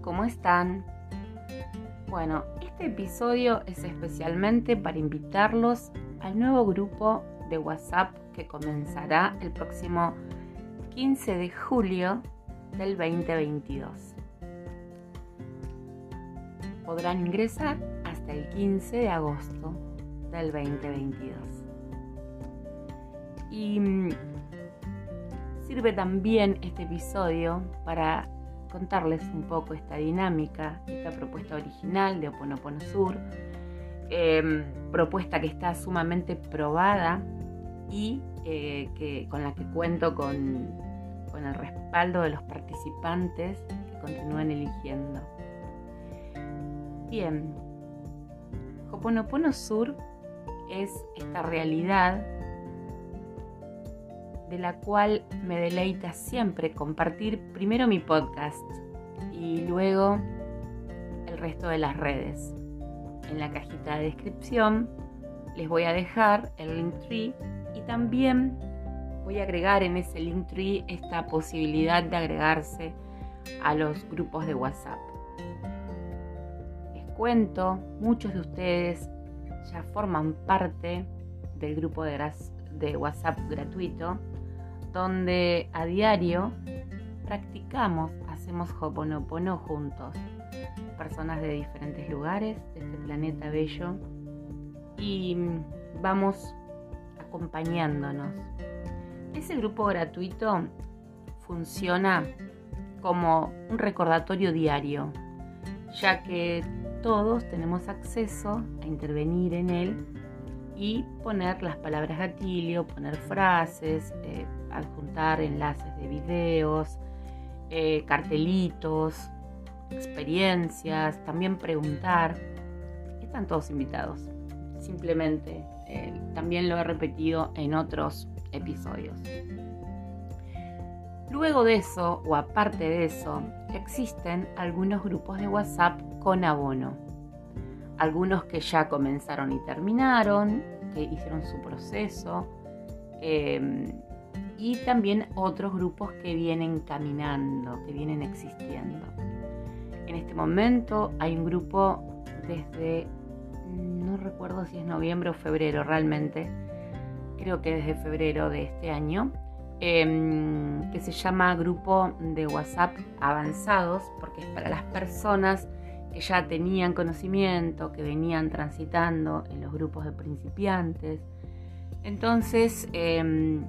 ¿cómo están? Bueno, este episodio es especialmente para invitarlos al nuevo grupo de WhatsApp que comenzará el próximo 15 de julio del 2022. Podrán ingresar hasta el 15 de agosto del 2022. Y mm, sirve también este episodio para contarles un poco esta dinámica, esta propuesta original de Oponopono Sur, em, propuesta que está sumamente probada y eh, que, con la que cuento con, con el respaldo de los participantes que continúan eligiendo. Bien, Hoponopono Sur es esta realidad de la cual me deleita siempre compartir primero mi podcast y luego el resto de las redes. En la cajita de descripción les voy a dejar el link tree y también voy a agregar en ese link tree esta posibilidad de agregarse a los grupos de WhatsApp. Les cuento, muchos de ustedes ya forman parte del grupo de, de WhatsApp gratuito donde a diario practicamos, hacemos Hoponopono juntos. Personas de diferentes lugares de este planeta bello y vamos acompañándonos. Ese grupo gratuito funciona como un recordatorio diario, ya que todos tenemos acceso a intervenir en él y poner las palabras gatillo, poner frases, eh, adjuntar enlaces de videos, eh, cartelitos, experiencias, también preguntar. Están todos invitados. Simplemente eh, también lo he repetido en otros episodios. Luego de eso, o aparte de eso, existen algunos grupos de WhatsApp con abono. Algunos que ya comenzaron y terminaron, que hicieron su proceso. Em, y también otros grupos que vienen caminando, que vienen existiendo. En este momento hay un grupo desde, no recuerdo si es noviembre o febrero realmente, creo que desde febrero de este año, em, que se llama Grupo de WhatsApp Avanzados, porque es para las personas que ya tenían conocimiento, que venían transitando en los grupos de principiantes. Entonces, em,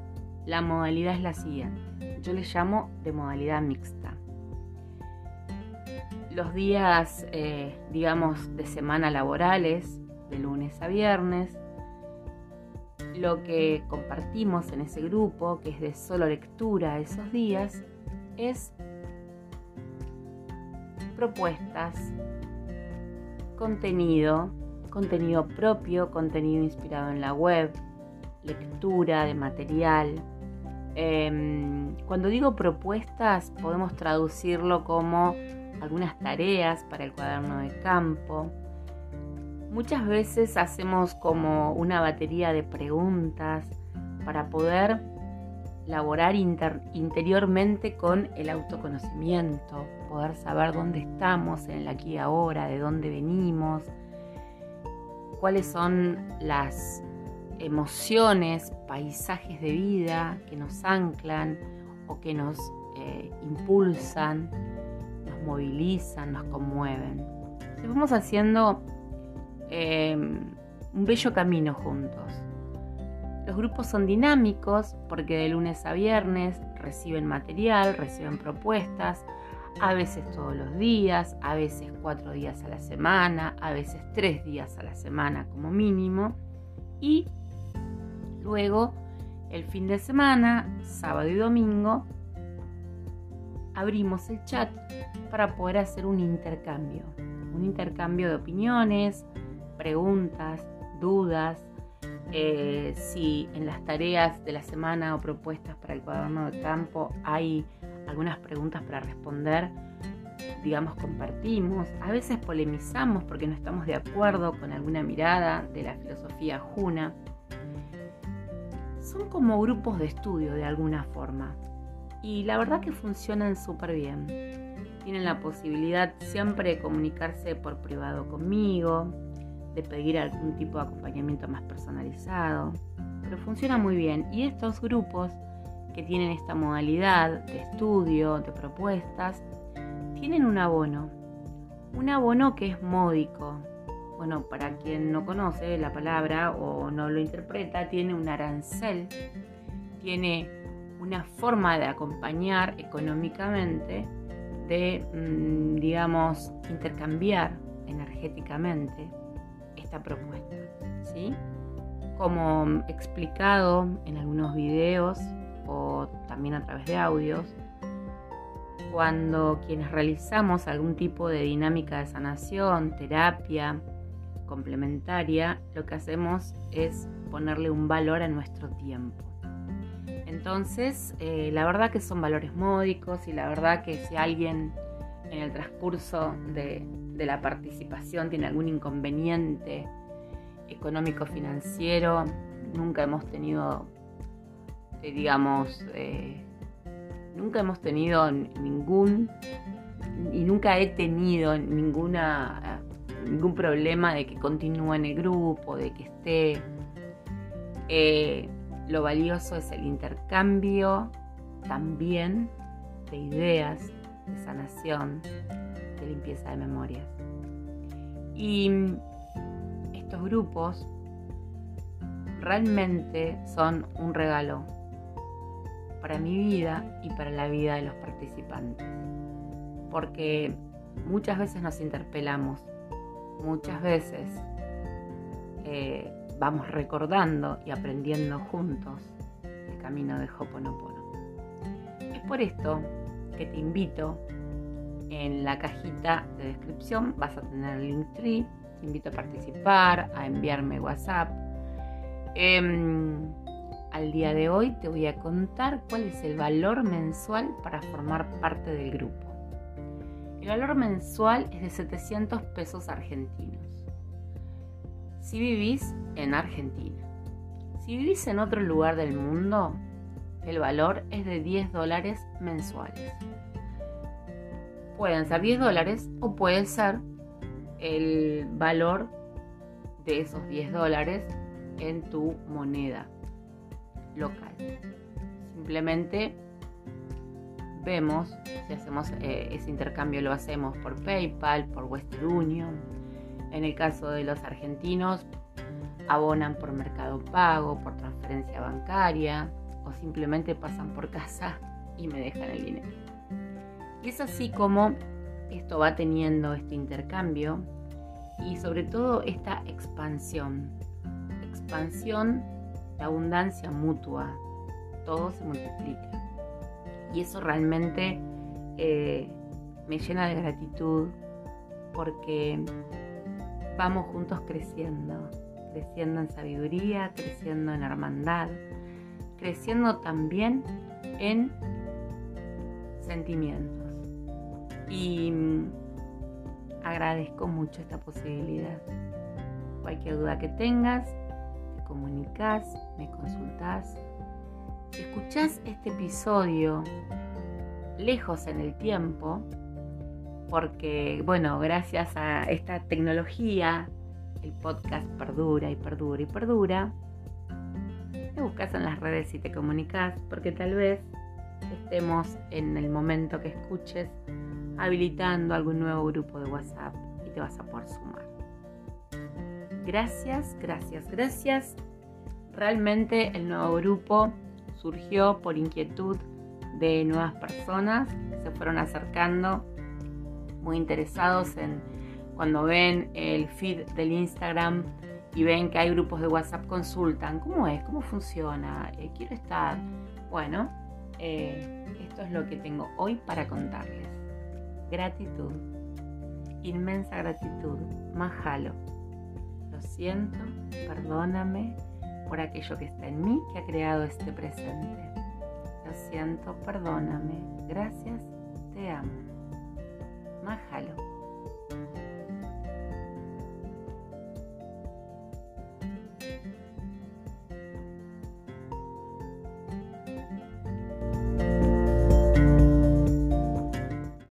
la modalidad es la siguiente. Yo le llamo de modalidad mixta. Los días, eh, digamos, de semana laborales, de lunes a viernes, lo que compartimos en ese grupo, que es de solo lectura esos días, es propuestas, contenido, contenido propio, contenido inspirado en la web, lectura de material, Em, cuando digo propuestas, podemos traducirlo como algunas tareas para el cuaderno de campo. Muchas veces hacemos como una batería de preguntas para poder laborar interiormente con el autoconocimiento, poder saber dónde estamos en el aquí y ahora, de dónde venimos, cuáles son las emociones, paisajes de vida que nos anclan o que nos eh, impulsan, nos movilizan, nos conmueven. vamos haciendo em, un bello camino juntos. Los grupos son dinámicos porque de lunes a viernes reciben material, reciben propuestas, a veces todos los días, a veces cuatro días a la semana, a veces tres días a la semana como mínimo. Y Luego, el fin de semana, sábado y domingo, abrimos el chat para poder hacer un intercambio. Un intercambio de opiniones, preguntas, dudas. Eh, si en las tareas de la semana o propuestas para el cuaderno de campo hay algunas preguntas para responder, digamos, compartimos. A veces polemizamos porque no estamos de acuerdo con alguna mirada de la filosofía Juna son como grupos de estudio de alguna forma. Y la verdad que funcionan súper bien. tienen la posibilidad siempre de comunicarse por privado conmigo, de pedir algún tipo de acompañamiento más personalizado, pero funciona muy bien. Y estos grupos que tienen esta modalidad de estudio, de propuestas, tienen un abono. Un abono que es módico. Bueno, para quien no conoce la palabra o no lo interpreta, tiene un arancel, tiene una forma de acompañar económicamente, de, mm, digamos, intercambiar energéticamente esta propuesta. ¿sí? Como explicado en algunos videos o también a través de audios, cuando quienes realizamos algún tipo de dinámica de sanación, terapia complementaria, lo que hacemos es ponerle un valor a nuestro tiempo. Entonces, eh, la verdad que son valores módicos y la verdad que si alguien en el transcurso de, la participación tiene algún inconveniente económico financiero, nunca hemos tenido, eh, digamos, eh, nunca hemos tenido ningún y nunca he tenido ninguna ningún problema de que continúe en el grupo, de que esté lo valioso es el intercambio también de ideas, de sanación, de limpieza de memorias. Y estos grupos realmente son un regalo para mi vida y para la vida de los participantes. Porque muchas veces nos interpelamos, muchas veces eh, vamos recordando y aprendiendo juntos el camino de Hoponopono. Es por esto que te invito en la cajita de descripción vas a tener el link tree, te invito a participar, a enviarme WhatsApp. Em, al día de hoy te voy a contar cuál es el valor mensual para formar parte del grupo. El valor mensual es de 700 pesos argentinos si vivís en Argentina. Si vivís en otro lugar del mundo, el valor es de 10 dólares mensuales. Pueden ser 10 dólares o puede ser el valor de esos 10 dólares en tu moneda local. Simplemente vemos si hacemos eh, ese intercambio, lo hacemos por PayPal, por Western Union en el caso de los argentinos, abonan por mercado pago, por transferencia bancaria o simplemente pasan por casa y me dejan el dinero. Y es así como esto va teniendo este intercambio y sobre todo esta expansión. Expansión, la abundancia mutua, todo se multiplica. Y eso realmente eh, me llena de gratitud porque vamos juntos creciendo, creciendo en sabiduría, creciendo en hermandad, creciendo también en sentimientos. Y mm, agradezco mucho esta posibilidad. Cualquier duda que tengas, te comunicas, me consultas. Si escuchás este episodio lejos en el tiempo, porque, bueno, gracias a esta tecnología, el podcast perdura y perdura y perdura. Me buscas en las redes y te comunicas, porque tal vez estemos en el momento que escuches habilitando algún nuevo grupo de WhatsApp y te vas a poder sumar. Gracias, gracias, gracias. Realmente el nuevo grupo surgió por inquietud de nuevas personas que se fueron acercando muy interesados en cuando ven el feed del Instagram y ven que hay grupos de WhatsApp, consultan, ¿cómo es? ¿Cómo funciona? Eh, quiero estar. Bueno, eh, esto es lo que tengo hoy para contarles. Gratitud, inmensa gratitud, Mahalo. Lo siento, perdóname por aquello que está en mí que ha creado este presente. Lo siento, perdóname. Gracias, te amo. Mahalo.